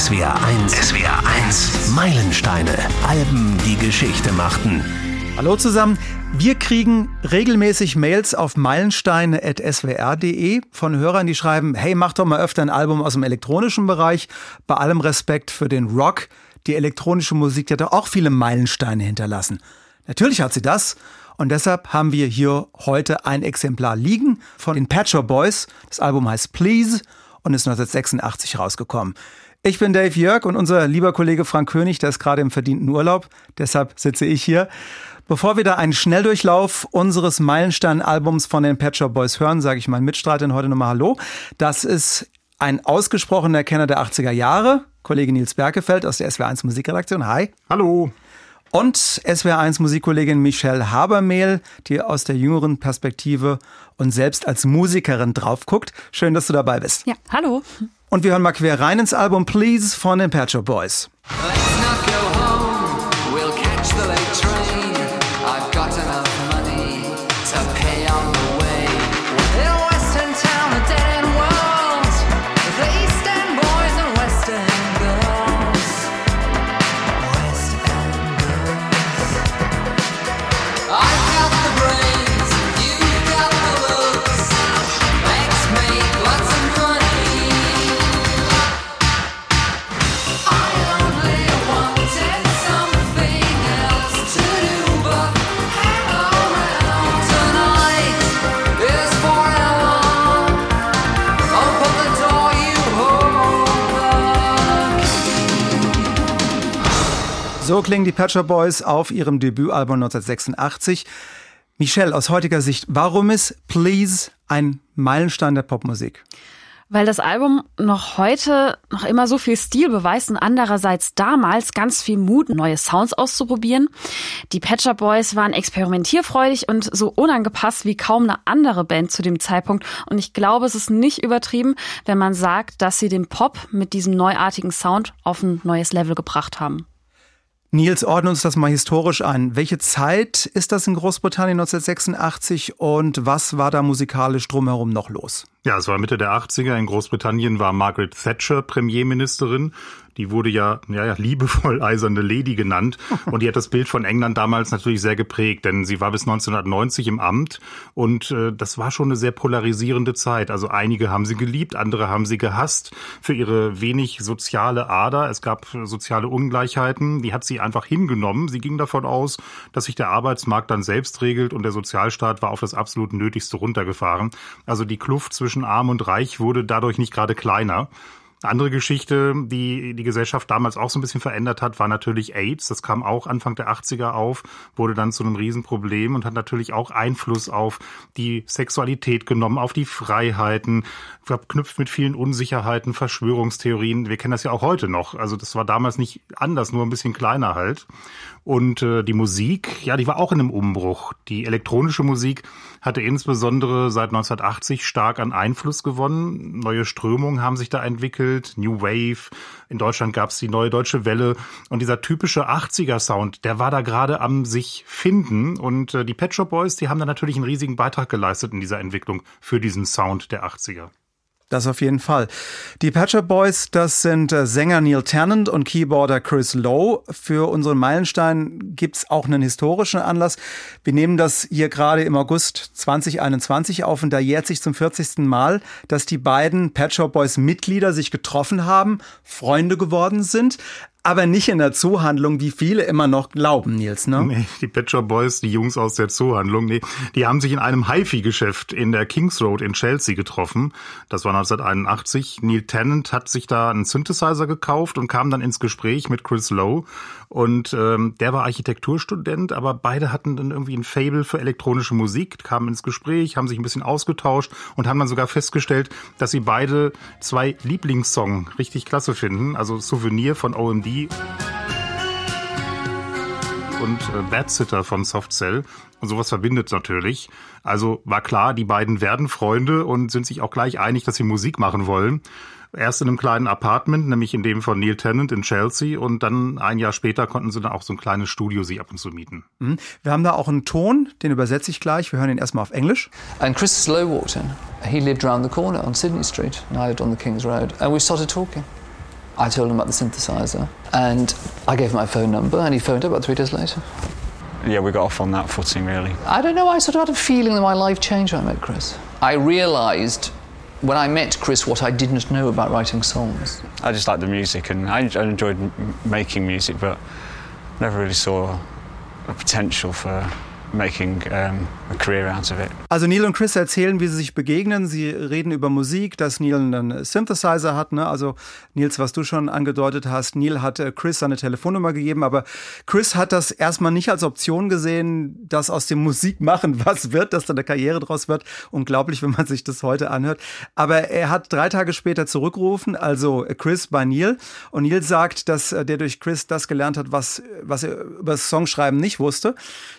SWR 1. SWR 1. Meilensteine. Alben, die Geschichte machten. Hallo zusammen. Wir kriegen regelmäßig Mails auf meilensteine.swr.de von Hörern, die schreiben, hey, mach doch mal öfter ein Album aus dem elektronischen Bereich. Bei allem Respekt für den Rock. Die elektronische Musik die hat auch viele Meilensteine hinterlassen. Natürlich hat sie das. Und deshalb haben wir hier heute ein Exemplar liegen von den Patcher Boys. Das Album heißt Please und ist 1986 rausgekommen. Ich bin Dave Jörg und unser lieber Kollege Frank König, der ist gerade im verdienten Urlaub. Deshalb sitze ich hier. Bevor wir da einen Schnelldurchlauf unseres Meilenstein-Albums von den Patcher Boys hören, sage ich meinen Mitstreitern heute nochmal Hallo. Das ist ein ausgesprochener Kenner der 80er Jahre, Kollege Nils Berkefeld aus der SW1 Musikredaktion. Hi. Hallo. Und SWR1 Musikkollegin Michelle Habermehl, die aus der jüngeren Perspektive und selbst als Musikerin drauf guckt. Schön, dass du dabei bist. Ja, hallo. Und wir hören mal quer rein ins Album Please von den Patcher Boys. So klingen die Patcher Boys auf ihrem Debütalbum 1986. Michelle, aus heutiger Sicht, warum ist Please ein Meilenstein der Popmusik? Weil das Album noch heute noch immer so viel Stil beweist und andererseits damals ganz viel Mut, neue Sounds auszuprobieren. Die Patcher Boys waren experimentierfreudig und so unangepasst wie kaum eine andere Band zu dem Zeitpunkt. Und ich glaube, es ist nicht übertrieben, wenn man sagt, dass sie den Pop mit diesem neuartigen Sound auf ein neues Level gebracht haben. Nils, ordne uns das mal historisch ein. Welche Zeit ist das in Großbritannien 1986 und was war da musikalisch drumherum noch los? Ja, es war Mitte der 80er. In Großbritannien war Margaret Thatcher Premierministerin. Die wurde ja, ja, ja liebevoll eiserne Lady genannt. Und die hat das Bild von England damals natürlich sehr geprägt, denn sie war bis 1990 im Amt. Und äh, das war schon eine sehr polarisierende Zeit. Also einige haben sie geliebt, andere haben sie gehasst für ihre wenig soziale Ader. Es gab soziale Ungleichheiten. Die hat sie einfach hingenommen. Sie ging davon aus, dass sich der Arbeitsmarkt dann selbst regelt und der Sozialstaat war auf das absolut Nötigste runtergefahren. Also die Kluft zwischen Arm und Reich wurde dadurch nicht gerade kleiner. Andere Geschichte, die die Gesellschaft damals auch so ein bisschen verändert hat, war natürlich AIDS. Das kam auch Anfang der 80er auf, wurde dann zu einem Riesenproblem und hat natürlich auch Einfluss auf die Sexualität genommen, auf die Freiheiten, verknüpft mit vielen Unsicherheiten, Verschwörungstheorien. Wir kennen das ja auch heute noch. Also das war damals nicht anders, nur ein bisschen kleiner halt. Und äh, die Musik, ja, die war auch in einem Umbruch. Die elektronische Musik hatte insbesondere seit 1980 stark an Einfluss gewonnen. Neue Strömungen haben sich da entwickelt, New Wave. In Deutschland gab es die neue deutsche Welle. Und dieser typische 80er-Sound, der war da gerade am sich finden. Und äh, die Pet Shop Boys, die haben da natürlich einen riesigen Beitrag geleistet in dieser Entwicklung für diesen Sound der 80er. Das auf jeden Fall. Die Patcher Boys, das sind äh, Sänger Neil Tennant und Keyboarder Chris Lowe. Für unseren Meilenstein gibt's auch einen historischen Anlass. Wir nehmen das hier gerade im August 2021 auf und da jährt sich zum 40. Mal, dass die beiden Patcher Boys Mitglieder sich getroffen haben, Freunde geworden sind aber nicht in der Zoohandlung, wie viele immer noch glauben, Nils, ne? Nee, die Patcher Boys, die Jungs aus der Zoohandlung, nee, die haben sich in einem HiFi-Geschäft in der Kings Road in Chelsea getroffen. Das war 1981. Neil Tennant hat sich da einen Synthesizer gekauft und kam dann ins Gespräch mit Chris Lowe. Und ähm, der war Architekturstudent, aber beide hatten dann irgendwie ein Fable für elektronische Musik, kamen ins Gespräch, haben sich ein bisschen ausgetauscht und haben dann sogar festgestellt, dass sie beide zwei Lieblingssong richtig klasse finden. Also Souvenir von OMD und äh, Bad Sitter von Soft Cell. Und sowas verbindet natürlich. Also war klar, die beiden werden Freunde und sind sich auch gleich einig, dass sie Musik machen wollen. Erst in einem kleinen Apartment, nämlich in dem von Neil Tennant in Chelsea. Und dann ein Jahr später konnten sie dann auch so ein kleines Studio sich ab und zu mieten. Mhm. Wir haben da auch einen Ton, den übersetze ich gleich. Wir hören ihn erstmal auf Englisch. And Chris Slow walked in. He lived around the corner on Sydney Street and I lived on the King's Road. And we started talking. I told him about the synthesizer and I gave him my phone number and he phoned up about three days later. Yeah, we got off on that footing really. I don't know, I sort of had a feeling that my life changed when I met Chris. I realised when I met Chris what I didn't know about writing songs. I just liked the music and I enjoyed making music, but never really saw a potential for making um, a career out of it. Also Neil und Chris erzählen, wie sie sich begegnen. Sie reden über Musik, dass Neil einen Synthesizer hat. Ne? Also Nils, was du schon angedeutet hast, Neil hat äh, Chris seine Telefonnummer gegeben, aber Chris hat das erstmal nicht als Option gesehen, dass aus dem Musikmachen was wird, dass da eine Karriere draus wird. Unglaublich, wenn man sich das heute anhört. Aber er hat drei Tage später zurückgerufen, also Chris bei Neil. Und Neil sagt, dass äh, der durch Chris das gelernt hat, was, was er über das Songschreiben nicht wusste.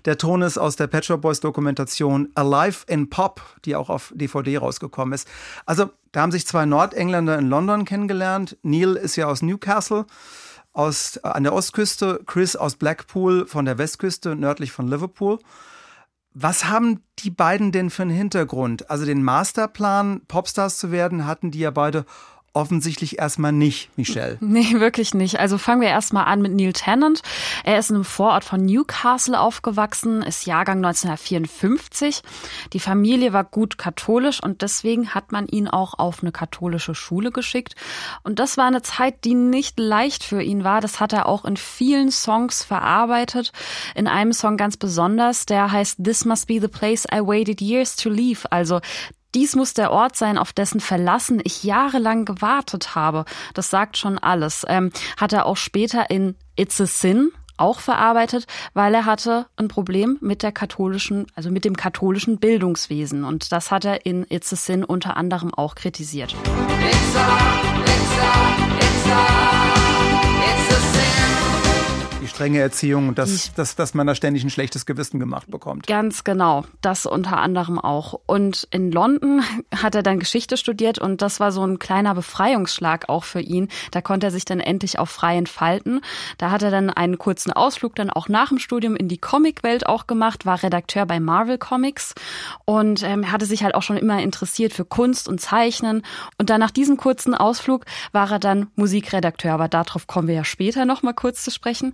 Der Ton ist aus der Pet Shop Boys Dokumentation Alive in Pop, die auch auf DVD rausgekommen ist. Also da haben sich zwei Nordengländer in London kennengelernt. Neil ist ja aus Newcastle, aus, äh, an der Ostküste, Chris aus Blackpool von der Westküste, nördlich von Liverpool. Was haben die beiden denn für einen Hintergrund? Also den Masterplan, Popstars zu werden, hatten die ja beide offensichtlich erstmal nicht, Michelle. Nee, wirklich nicht. Also fangen wir erstmal an mit Neil Tennant. Er ist in einem Vorort von Newcastle aufgewachsen, ist Jahrgang 1954. Die Familie war gut katholisch und deswegen hat man ihn auch auf eine katholische Schule geschickt. Und das war eine Zeit, die nicht leicht für ihn war. Das hat er auch in vielen Songs verarbeitet. In einem Song ganz besonders, der heißt This Must Be the Place I Waited Years to Leave. Also dies muss der Ort sein, auf dessen Verlassen ich jahrelang gewartet habe. Das sagt schon alles. Ähm, hat er auch später in It's a Sin auch verarbeitet, weil er hatte ein Problem mit der katholischen, also mit dem katholischen Bildungswesen. Und das hat er in It's a Sin unter anderem auch kritisiert. It's a, it's a, it's a, strenge Erziehung und dass, dass, dass man da ständig ein schlechtes Gewissen gemacht bekommt. Ganz genau, das unter anderem auch. Und in London hat er dann Geschichte studiert und das war so ein kleiner Befreiungsschlag auch für ihn. Da konnte er sich dann endlich auch frei entfalten. Da hat er dann einen kurzen Ausflug dann auch nach dem Studium in die Comicwelt auch gemacht, war Redakteur bei Marvel Comics und ähm, hatte sich halt auch schon immer interessiert für Kunst und Zeichnen. Und dann nach diesem kurzen Ausflug war er dann Musikredakteur, aber darauf kommen wir ja später noch mal kurz zu sprechen.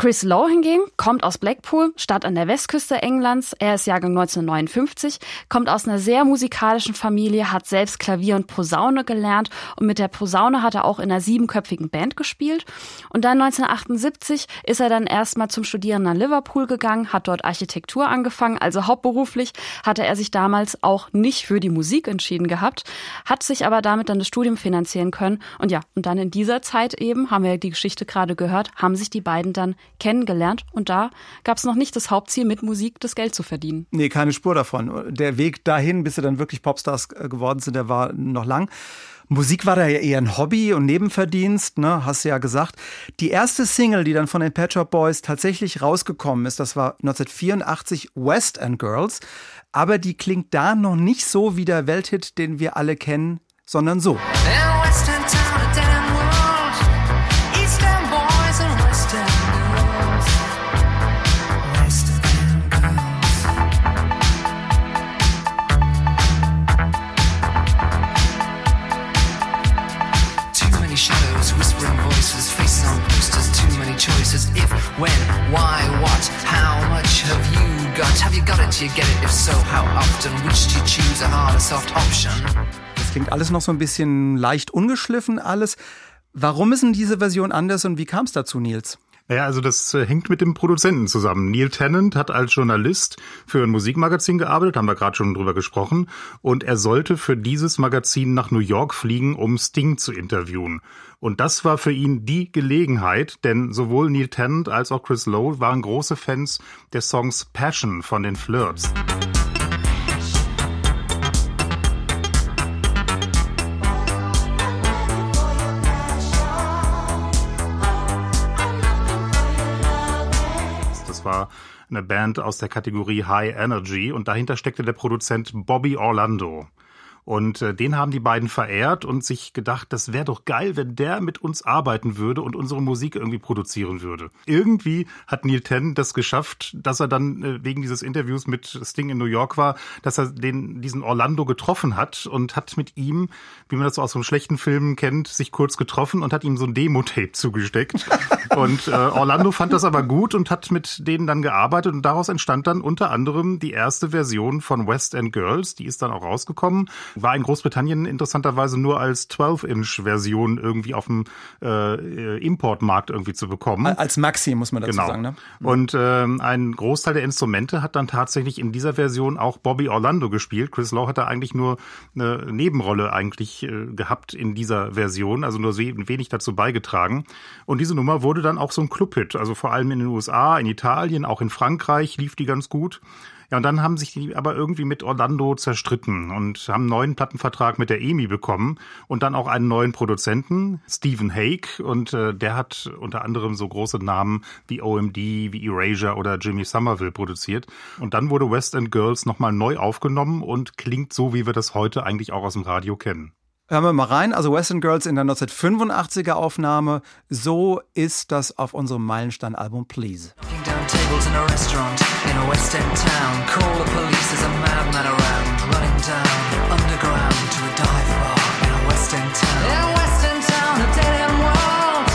Chris Lowe hingegen kommt aus Blackpool, Stadt an der Westküste Englands. Er ist Jahrgang 1959, kommt aus einer sehr musikalischen Familie, hat selbst Klavier und Posaune gelernt und mit der Posaune hat er auch in einer siebenköpfigen Band gespielt. Und dann 1978 ist er dann erstmal zum Studieren nach Liverpool gegangen, hat dort Architektur angefangen, also hauptberuflich hatte er sich damals auch nicht für die Musik entschieden gehabt, hat sich aber damit dann das Studium finanzieren können. Und ja, und dann in dieser Zeit eben, haben wir die Geschichte gerade gehört, haben sich die beiden dann kennengelernt und da gab es noch nicht das Hauptziel, mit Musik das Geld zu verdienen. Nee, keine Spur davon. Der Weg dahin, bis sie dann wirklich Popstars äh, geworden sind, der war noch lang. Musik war da ja eher ein Hobby und Nebenverdienst, ne, hast du ja gesagt. Die erste Single, die dann von den Pet Shop Boys tatsächlich rausgekommen ist, das war 1984 West End Girls. Aber die klingt da noch nicht so wie der Welthit, den wir alle kennen, sondern so. In when, why, what, how much have you got? Have you got it? Do you get it? If so, how often? Which do you choose, a hard or soft option? Das klingt alles noch so ein bisschen leicht ungeschliffen alles. Warum ist denn diese Version anders und wie kam es dazu, Nils? Ja, also das äh, hängt mit dem Produzenten zusammen. Neil Tennant hat als Journalist für ein Musikmagazin gearbeitet, haben wir gerade schon drüber gesprochen, und er sollte für dieses Magazin nach New York fliegen, um Sting zu interviewen. Und das war für ihn die Gelegenheit, denn sowohl Neil Tennant als auch Chris Lowe waren große Fans des Songs Passion von den Flirts. War eine Band aus der Kategorie High Energy und dahinter steckte der Produzent Bobby Orlando. Und äh, den haben die beiden verehrt und sich gedacht, das wäre doch geil, wenn der mit uns arbeiten würde und unsere Musik irgendwie produzieren würde. Irgendwie hat Neil Ten das geschafft, dass er dann äh, wegen dieses Interviews mit Sting in New York war, dass er den, diesen Orlando getroffen hat und hat mit ihm, wie man das so aus so einem schlechten Film kennt, sich kurz getroffen und hat ihm so ein Demo-Tape zugesteckt. und äh, Orlando fand das aber gut und hat mit denen dann gearbeitet und daraus entstand dann unter anderem die erste Version von West End Girls, die ist dann auch rausgekommen, war in Großbritannien interessanterweise nur als 12-Inch-Version irgendwie auf dem äh, Importmarkt irgendwie zu bekommen. Als Maxi muss man dazu genau. sagen. Ne? Und äh, ein Großteil der Instrumente hat dann tatsächlich in dieser Version auch Bobby Orlando gespielt. Chris Lowe hat da eigentlich nur eine Nebenrolle eigentlich äh, gehabt in dieser Version, also nur wenig dazu beigetragen. Und diese Nummer wurde dann auch so ein Clubhit, also vor allem in den USA, in Italien, auch in Frankreich lief die ganz gut. Ja, und dann haben sich die aber irgendwie mit Orlando zerstritten und haben einen neuen Plattenvertrag mit der EMI bekommen und dann auch einen neuen Produzenten, Stephen Hague. Und äh, der hat unter anderem so große Namen wie OMD, wie Erasure oder Jimmy Somerville produziert. Und dann wurde West End Girls nochmal neu aufgenommen und klingt so, wie wir das heute eigentlich auch aus dem Radio kennen. Hören wir mal rein. Also Western Girls in der 1985er Aufnahme. So ist das auf unserem Meilenstein-Album Please. Down tables in a restaurant in a West End town. Call the police, there's a madman around. Running down underground to a dive bar in a West End town. In a West End town, a dead end world.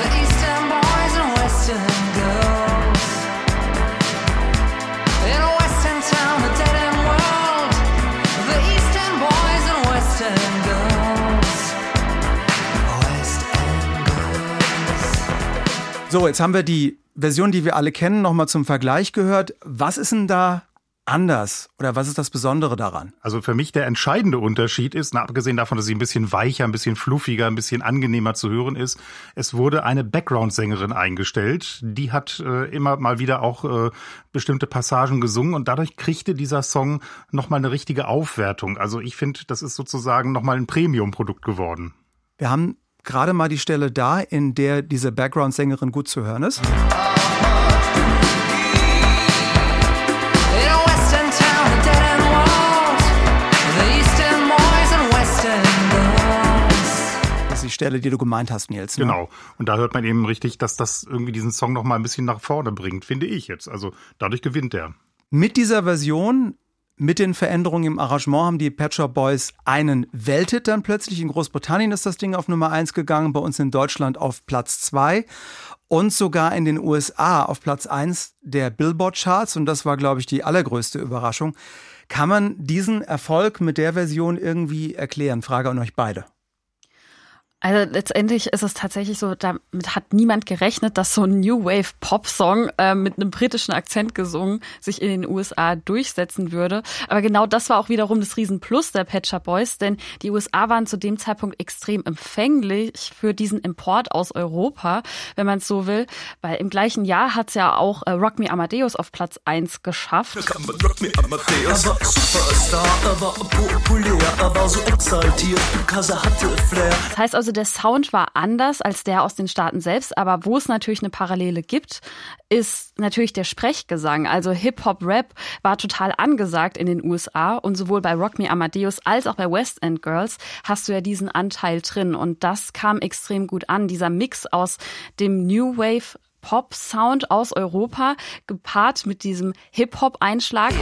The East End boys and West End girls. In a West End town, a dead end world. The East End boys and West End girls. West End girls. So, jetzt haben wir die Version, die wir alle kennen, nochmal zum Vergleich gehört. Was ist denn da anders oder was ist das Besondere daran? Also für mich der entscheidende Unterschied ist, na, abgesehen davon, dass sie ein bisschen weicher, ein bisschen fluffiger, ein bisschen angenehmer zu hören ist, es wurde eine Background-Sängerin eingestellt. Die hat äh, immer mal wieder auch äh, bestimmte Passagen gesungen und dadurch kriegte dieser Song nochmal eine richtige Aufwertung. Also ich finde, das ist sozusagen nochmal ein Premium-Produkt geworden. Wir haben gerade mal die Stelle da, in der diese Background-Sängerin gut zu hören ist. Die Stelle, die du gemeint hast, Nils. Ne? Genau. Und da hört man eben richtig, dass das irgendwie diesen Song nochmal ein bisschen nach vorne bringt, finde ich jetzt. Also dadurch gewinnt er. Mit dieser Version, mit den Veränderungen im Arrangement, haben die Pet Shop Boys einen Welthit dann plötzlich. In Großbritannien ist das Ding auf Nummer 1 gegangen, bei uns in Deutschland auf Platz 2 und sogar in den USA auf Platz 1 der Billboard-Charts. Und das war, glaube ich, die allergrößte Überraschung. Kann man diesen Erfolg mit der Version irgendwie erklären? Frage an euch beide. Also letztendlich ist es tatsächlich so, damit hat niemand gerechnet, dass so ein New Wave Pop Song äh, mit einem britischen Akzent gesungen sich in den USA durchsetzen würde. Aber genau das war auch wiederum das Riesenplus der Pet Shop Boys, denn die USA waren zu dem Zeitpunkt extrem empfänglich für diesen Import aus Europa, wenn man es so will, weil im gleichen Jahr hat's ja auch äh, Rock Me Amadeus auf Platz eins geschafft. Er war Superstar, er war populär, er war so exaltiert, because er hatte Flair. Das heißt also, der Sound war anders als der aus den Staaten selbst, aber wo es natürlich eine Parallele gibt, ist natürlich der Sprechgesang. Also Hip-Hop-Rap war total angesagt in den USA und sowohl bei Rock Me Amadeus als auch bei West End Girls hast du ja diesen Anteil drin und das kam extrem gut an. Dieser Mix aus dem New Wave Pop-Sound aus Europa, gepaart mit diesem Hip-Hop-Einschlag.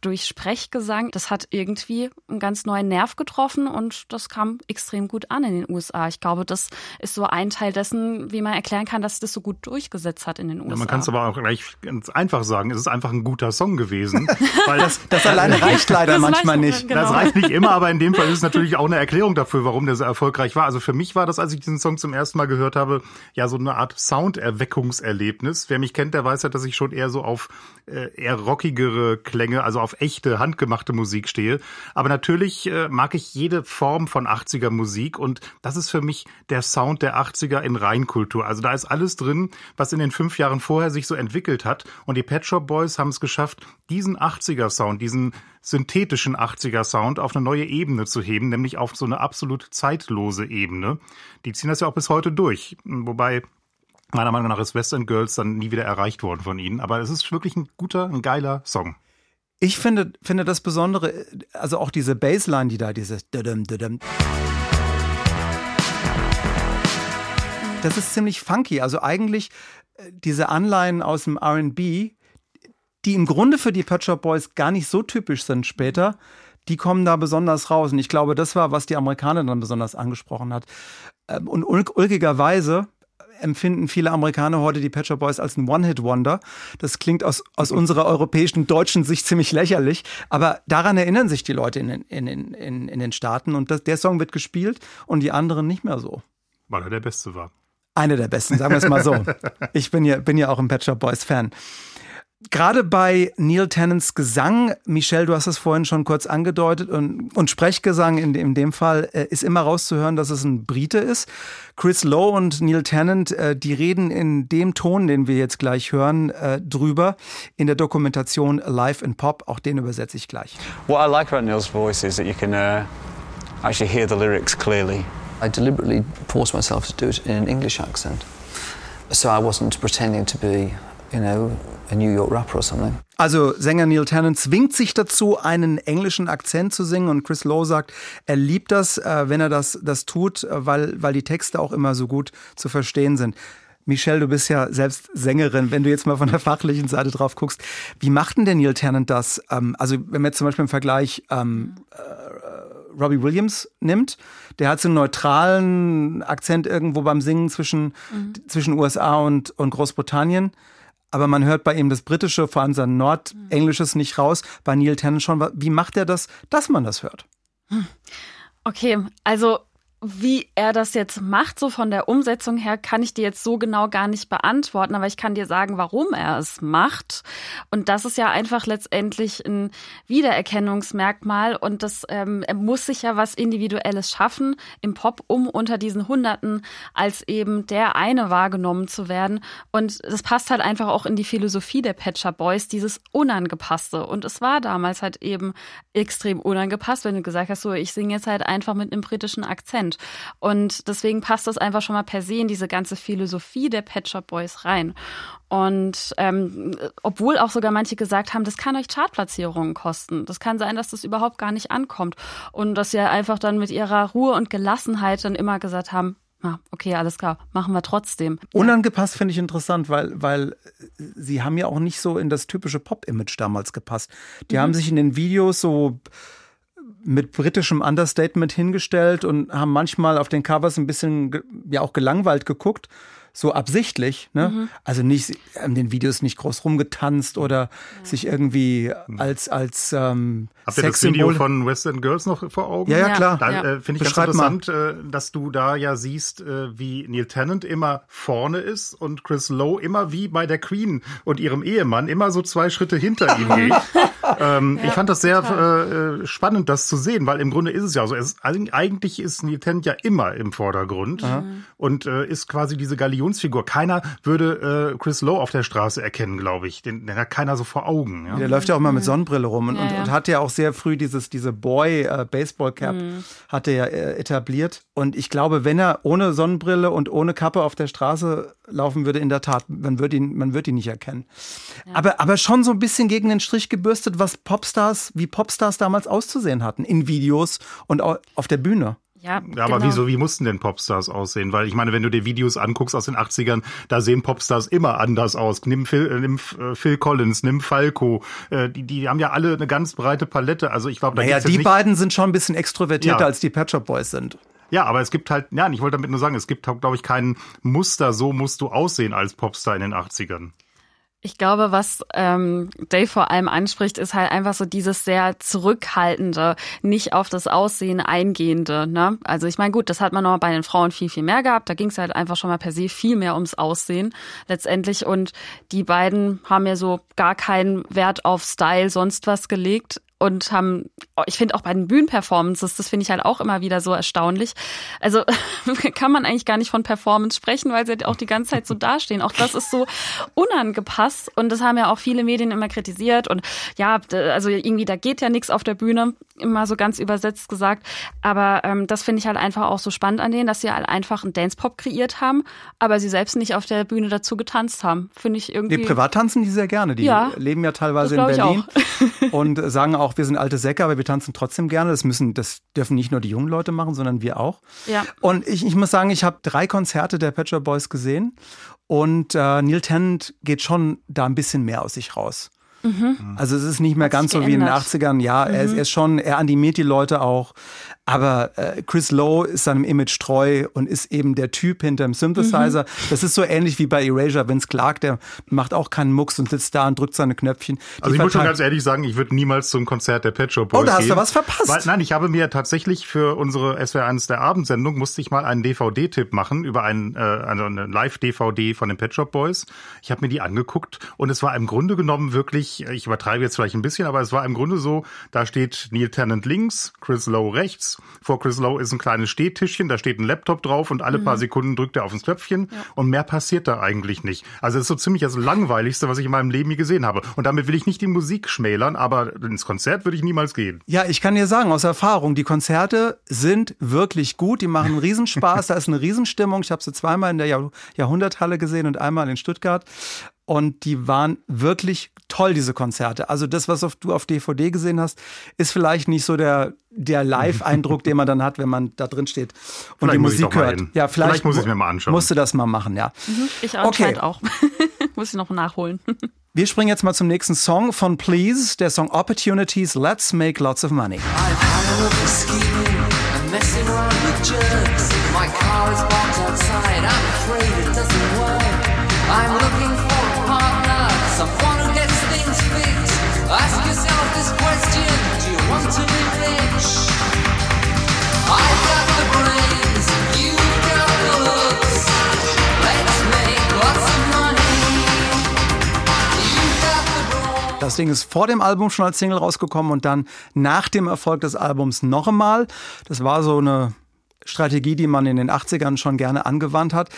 Durch Sprechgesang, das hat irgendwie einen ganz neuen Nerv getroffen und das kam extrem gut an in den USA. Ich glaube, das ist so ein Teil dessen, wie man erklären kann, dass das so gut durchgesetzt hat in den USA. Ja, man kann es aber auch gleich ganz einfach sagen, es ist einfach ein guter Song gewesen. weil das, Das alleine reicht leider Das manchmal reicht- nicht. genau. Das reicht nicht immer, aber in dem Fall ist es natürlich auch eine Erklärung dafür, warum der so erfolgreich war. Also für mich war das, als ich diesen Song zum ersten Mal gehört habe, ja so eine Art Sounderweckungserlebnis. Wer mich kennt, der weiß ja, dass ich schon eher so auf äh, eher rockigere Klänge, also auf echte, handgemachte Musik stehe. Aber natürlich äh, mag ich jede Form von 80er Musik und das ist für mich der Sound der 80er in Reinkultur. Also da ist alles drin, was in den fünf Jahren vorher sich so entwickelt hat. Und die Pet Shop Boys haben es geschafft, diesen 80er Sound, diesen synthetischen 80er Sound auf eine neue Ebene zu heben, nämlich auf so eine absolut zeitlose Ebene. Die ziehen das ja auch bis heute durch. Wobei meiner Meinung nach ist West End Girls dann nie wieder erreicht worden von ihnen. Aber es ist wirklich ein guter, ein geiler Song. Ich finde, finde das Besondere, also auch diese Bassline, die da, dieses. Das ist ziemlich funky. Also eigentlich äh, diese Anleihen aus dem R&B, die im Grunde für die Pet Shop Boys gar nicht so typisch sind später, die kommen da besonders raus. Und ich glaube, das war, was die Amerikaner dann besonders angesprochen hat. Ähm, und ulkigerweise empfinden viele Amerikaner heute die Pet Shop Boys als ein One-Hit-Wonder. Das klingt aus, aus unserer europäischen, deutschen Sicht ziemlich lächerlich, aber daran erinnern sich die Leute in, in, in, in, den Staaten und das, der Song wird gespielt und die anderen nicht mehr so. Weil er der Beste war. Einer der besten, sagen wir es mal so. Ich bin ja, bin ja auch ein Pet Shop Boys Fan. Gerade bei Neil Tennants Gesang, Michelle, du hast es vorhin schon kurz angedeutet, und, und Sprechgesang in, in dem Fall äh, ist immer rauszuhören, dass es ein Brite ist. Chris Lowe und Neil Tennant, äh, die reden in dem Ton, den wir jetzt gleich hören, äh, drüber in der Dokumentation Live in Pop. Auch den übersetze ich gleich. What I like about Neil's voice is that you can uh, actually hear the lyrics clearly. I deliberately forced myself to do it in an English accent. So I wasn't pretending to be, you know, a New York rapper or something. Also Sänger Neil Tennant zwingt sich dazu, einen englischen Akzent zu singen und Chris Lowe sagt, er liebt das, äh, wenn er das, das tut, äh, weil, weil die Texte auch immer so gut zu verstehen sind. Michelle, du bist ja selbst Sängerin. Wenn du jetzt mal von der fachlichen Seite drauf guckst, wie macht denn der Neil Tennant das? Ähm, also wenn man jetzt zum Beispiel im Vergleich ähm, äh, Robbie Williams nimmt, der hat so einen neutralen Akzent irgendwo beim Singen zwischen, mhm. zwischen USA und, und Großbritannien aber man hört bei ihm das Britische, vor allem sein Nordenglisches nicht raus. Bei Neil Tennant schon. Wie macht er das, dass man das hört? Okay, also wie er das jetzt macht, so von der Umsetzung her, kann ich dir jetzt so genau gar nicht beantworten, aber ich kann dir sagen, warum er es macht. Und das ist ja einfach letztendlich ein Wiedererkennungsmerkmal und das ähm, er muss sich ja was Individuelles schaffen im Pop, um unter diesen Hunderten als eben der eine wahrgenommen zu werden. Und das passt halt einfach auch in die Philosophie der Patcher Boys, dieses Unangepasste. Und es war damals halt eben extrem unangepasst, wenn du gesagt hast, so ich singe jetzt halt einfach mit einem britischen Akzent. Band. Und deswegen passt das einfach schon mal per se in diese ganze Philosophie der Pet Shop Boys rein. Und ähm, obwohl auch sogar manche gesagt haben, das kann euch Chartplatzierungen kosten. Das kann sein, dass das überhaupt gar nicht ankommt. Und dass sie einfach dann mit ihrer Ruhe und Gelassenheit dann immer gesagt haben, Ah, okay, alles klar, machen wir trotzdem. Unangepasst finde ich interessant, weil, weil sie haben ja auch nicht so in das typische Pop-Image damals gepasst. Die mhm. haben sich in den Videos so mit britischem Understatement hingestellt und haben manchmal auf den Covers ein bisschen ja auch gelangweilt geguckt so absichtlich, ne? Mhm. Also nicht in den Videos nicht groß rumgetanzt oder ja. sich irgendwie als als ähm, Habt ihr das Video von West End Girls noch vor Augen? Ja, ja, klar. Da äh, finde ich Beschreib ganz interessant, äh, dass du da ja siehst, äh, wie Neil Tennant immer vorne ist und Chris Lowe immer wie bei der Queen und ihrem Ehemann immer so zwei Schritte hinter ihm geht. ähm, ja, ich fand das sehr äh, spannend, das zu sehen, weil im Grunde ist es ja so. Es, eigentlich ist Neil Tennant ja immer im Vordergrund mhm. und äh, ist quasi diese Galion Galionsfigur. Keiner würde äh, Chris Lowe auf der Straße erkennen, glaube ich. Den, den, hat keiner so vor Augen. Ja? Der läuft ja auch mal mit Sonnenbrille rum und, ja, ja. und, hat ja auch sehr früh dieses diese Boy äh, Baseball Cap mhm. hat er ja äh, etabliert. Und ich glaube, wenn er ohne Sonnenbrille und ohne Kappe auf der Straße laufen würde, in der Tat, man würde ihn, man würde ihn nicht erkennen. Aber, aber schon so ein bisschen gegen den Strich gebürstet, was Popstars, wie Popstars damals auszusehen hatten in Videos und auf der Bühne. Ja, ja aber genau. wieso, wie mussten denn Popstars aussehen? Weil ich meine, wenn du dir Videos anguckst aus den 80ern, da sehen Popstars immer anders aus. Nimm Phil, äh, nimm äh, Phil Collins, nimm Falco. Äh, die, die haben ja alle eine ganz breite Palette. Also ich glaube, da naja, die beiden sind schon ein bisschen extrovertierter ja. als die Pet Shop Boys sind. Ja, aber es gibt halt, ja, ich wollte damit nur sagen, es gibt, glaube ich, kein Muster, so musst du aussehen als Popstar in den 80ern. Ich glaube, was ähm, Dave vor allem anspricht, ist halt einfach so dieses sehr zurückhaltende, nicht auf das Aussehen eingehende. Ne? Also ich meine, gut, das hat man noch bei den Frauen viel, viel mehr gehabt. Da ging es halt einfach schon mal per se viel mehr ums Aussehen letztendlich. Und die beiden haben ja so gar keinen Wert auf Style, sonst was gelegt und haben ich finde auch bei den Bühnenperformances, das finde ich halt auch immer wieder so erstaunlich. Also kann man eigentlich gar nicht von Performance sprechen, weil sie halt auch die ganze Zeit so dastehen. Auch das ist so unangepasst und das haben ja auch viele Medien immer kritisiert und ja, also irgendwie da geht ja nichts auf der Bühne, immer so ganz übersetzt gesagt. Aber ähm, das finde ich halt einfach auch so spannend an denen, dass sie halt einfach einen Dance-Pop kreiert haben, aber sie selbst nicht auf der Bühne dazu getanzt haben. Finde ich irgendwie. Nee, privat tanzen die sehr gerne. Die Ja, leben ja teilweise in Berlin und sagen auch, wir sind alte Säcke, aber wir tanzen trotzdem gerne. Das müssen, das dürfen nicht nur die jungen Leute machen, sondern wir auch. Ja. Und ich, ich muss sagen, ich habe drei Konzerte der Pet Shop Boys gesehen und äh, Neil Tennant geht schon da ein bisschen mehr aus sich raus. Also es ist nicht mehr Mhm. Hat ganz so wie in den geändert. Mhm. 80ern. Ja, er, ist, er ist schon, er animiert die Leute auch. Aber äh, Chris Lowe ist seinem Image treu und ist eben der Typ hinterm Synthesizer. Mhm. Das ist so ähnlich wie bei Erasure. Vince Clark, der macht auch keinen Mucks und sitzt da und drückt seine Knöpfchen. Die Also ich muss schon ganz ehrlich sagen, ich würde niemals zum Konzert der Pet Shop Boys Oh, da hast du gehen. was verpasst. Weil, nein, ich habe mir tatsächlich für unsere SWR1 der Abendsendung musste ich mal einen DVD-Tipp machen über einen, äh, also eine Live-DVD von den Pet Shop Boys. Ich habe mir die angeguckt und es war im Grunde genommen wirklich, ich übertreibe jetzt vielleicht ein bisschen, aber es war im Grunde so, da steht Neil Tennant links, Chris Lowe rechts. Vor Chris Lowe ist ein kleines Stehtischchen, da steht ein Laptop drauf und alle paar Sekunden drückt er auf ein Knöpfchen und mehr passiert da eigentlich nicht. Also es ist so ziemlich das Langweiligste, was ich in meinem Leben je gesehen habe. Und damit will ich nicht die Musik schmälern, aber ins Konzert würde ich niemals gehen. Ja, ich kann dir sagen, aus Erfahrung, die Konzerte sind wirklich gut, die machen einen Riesenspaß, da ist eine Riesenstimmung. Ich habe sie zweimal in der Jahr Jahrhundertthalle gesehen und einmal in Stuttgart. Und die waren wirklich toll, diese Konzerte. Also das, was auf, du auf DVD gesehen hast, ist vielleicht nicht so der, der Live-Eindruck, den man dann hat, wenn man da drin steht und Vielleicht die Musik hört. Ja, vielleicht, Vielleicht muss ich mir mal anschauen. Musst du das mal machen, ja. Ich Okay. auch. Muss ich noch nachholen. Wir springen jetzt mal zum nächsten Song von Please, der Song Opportunities, Let's Make Lots of Money. I'm afraid it doesn't work. I'm looking someone who gets things fixed. Ask yourself this question: Do you want to be rich? I've got the brains, you've got the looks. Let's make lots of money. Das Ding ist vor dem Album schon als Single rausgekommen und dann nach dem Erfolg des Albums noch einmal. Das war so eine Strategie, die man in den 80ern schon gerne angewandt hat.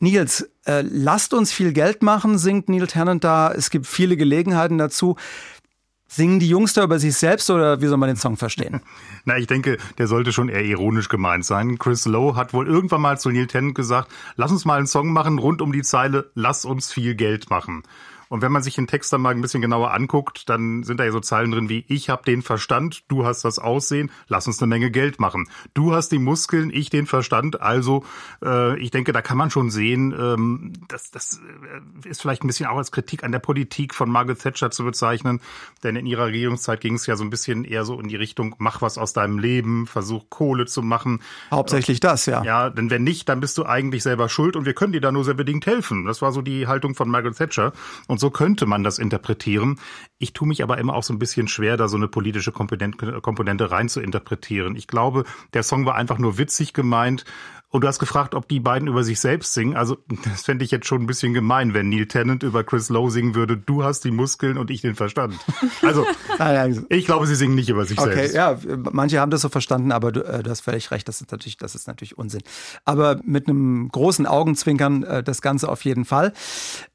Nils, äh, lasst uns viel Geld machen, singt Neil Tennant da. Es gibt viele Gelegenheiten dazu. Singen die Jungs da über sich selbst oder wie soll man den Song verstehen? Na, ich denke, der sollte schon eher ironisch gemeint sein. Chris Lowe hat wohl irgendwann mal zu Neil Tennant gesagt, lass uns mal einen Song machen rund um die Zeile, lass uns viel Geld machen. Und wenn man sich den Text dann mal ein bisschen genauer anguckt, dann sind da ja so Zeilen drin wie, ich habe den Verstand, du hast das Aussehen, lass uns eine Menge Geld machen. Du hast die Muskeln, ich den Verstand. Also äh, ich denke, da kann man schon sehen, ähm, das, das äh, ist vielleicht ein bisschen auch als Kritik an der Politik von Margaret Thatcher zu bezeichnen. Denn in ihrer Regierungszeit ging es ja so ein bisschen eher so in die Richtung, mach was aus deinem Leben, versuch Kohle zu machen. Hauptsächlich das, ja. Ja, denn wenn nicht, dann bist du eigentlich selber schuld und wir können dir da nur sehr bedingt helfen. Das war so die Haltung von Margaret Thatcher. Und so könnte man das interpretieren. Ich tue mich aber immer auch so ein bisschen schwer, da so eine politische Komponente, rein zu interpretieren. Ich glaube, der Song war einfach nur witzig gemeint. Und du hast gefragt, ob die beiden über sich selbst singen. Also, das fände ich jetzt schon ein bisschen gemein, wenn Neil Tennant über Chris Lowe singen würde, du hast die Muskeln und ich den Verstand. Also, Ah, ich glaube, sie singen nicht über sich Okay, selbst. ja, manche haben das so verstanden, aber du, äh, du hast völlig recht, das ist natürlich, das ist natürlich Unsinn. Aber mit einem großen Augenzwinkern äh, das Ganze auf jeden Fall.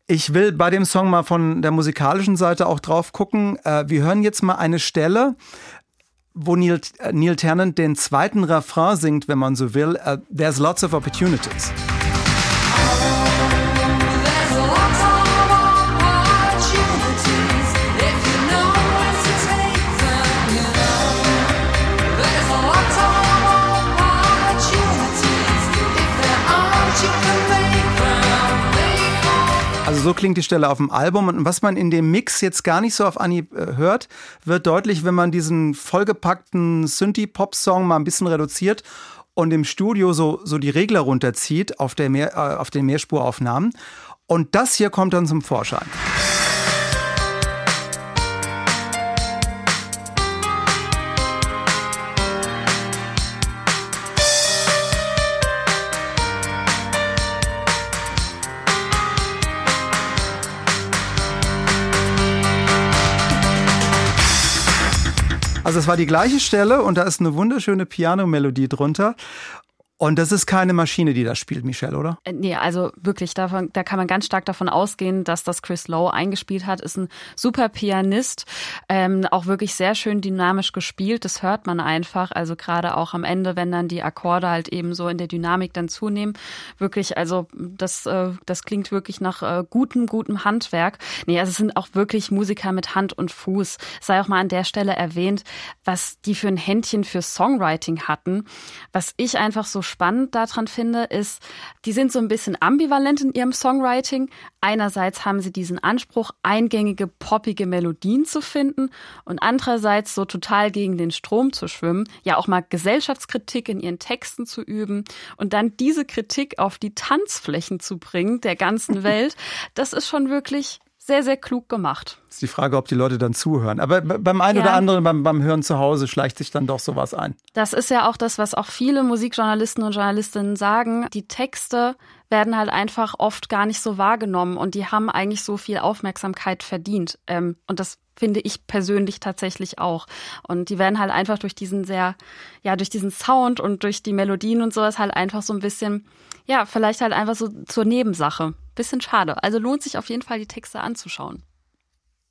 Ich will bei dem Song mal von der musikalischen Seite auch drauf gucken. Äh, wir hören jetzt mal eine Stelle, wo Neil, äh, Neil Tennant den zweiten Refrain singt, wenn man so will. Äh, There's lots of opportunities. So klingt die Stelle auf dem Album. Und was man in dem Mix jetzt gar nicht so auf Anhieb äh, hört, wird deutlich, wenn man diesen vollgepackten Synthie-Pop-Song mal ein bisschen reduziert und im Studio so, so die Regler runterzieht auf, der Mehr, äh, auf den Mehrspuraufnahmen. Und das hier kommt dann zum Vorschein. Also es war die gleiche Stelle und da ist eine wunderschöne Piano-Melodie drunter. Und das ist keine Maschine, die das spielt, Michelle, oder? Äh, nee, also wirklich, davon, da kann man ganz stark davon ausgehen, dass das Chris Lowe eingespielt hat. Ist ein super Pianist, ähm, auch wirklich sehr schön dynamisch gespielt. Das hört man einfach. Also gerade auch am Ende, wenn dann die Akkorde halt eben so in der Dynamik dann zunehmen. Wirklich, also das, äh, das klingt wirklich nach äh, gutem, gutem Handwerk. Nee, also es sind auch wirklich Musiker mit Hand und Fuß. Sei auch mal an der Stelle erwähnt, was die für ein Händchen für Songwriting hatten. Was ich einfach so spannend daran finde, ist, die sind so ein bisschen ambivalent in ihrem Songwriting. Einerseits haben sie diesen Anspruch, eingängige, poppige Melodien zu finden und andererseits so total gegen den Strom zu schwimmen, ja auch mal Gesellschaftskritik in ihren Texten zu üben und dann diese Kritik auf die Tanzflächen zu bringen der ganzen Welt. Das ist schon wirklich sehr, sehr klug gemacht. Ist die Frage, ob die Leute dann zuhören. Aber beim einen ja. oder anderen, beim, beim Hören zu Hause, schleicht sich dann doch sowas ein. Das ist ja auch das, was auch viele Musikjournalisten und Journalistinnen sagen. Die Texte werden halt einfach oft gar nicht so wahrgenommen und die haben eigentlich so viel Aufmerksamkeit verdient. Ähm, und das finde ich persönlich tatsächlich auch. Und die werden halt einfach durch diesen sehr, ja, durch diesen Sound und durch die Melodien und sowas halt einfach so ein bisschen, ja, vielleicht halt einfach so zur Nebensache. Bisschen schade. Also lohnt sich auf jeden Fall, die Texte anzuschauen.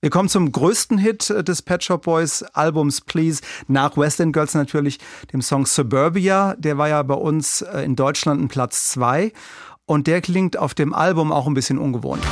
Wir kommen zum größten Hit des Pet Shop Boys Albums Please, nach West End Girls natürlich, dem Song Suburbia. Der war ja bei uns äh, in Deutschland ein Platz zwei und der klingt auf dem Album auch ein bisschen ungewohnt.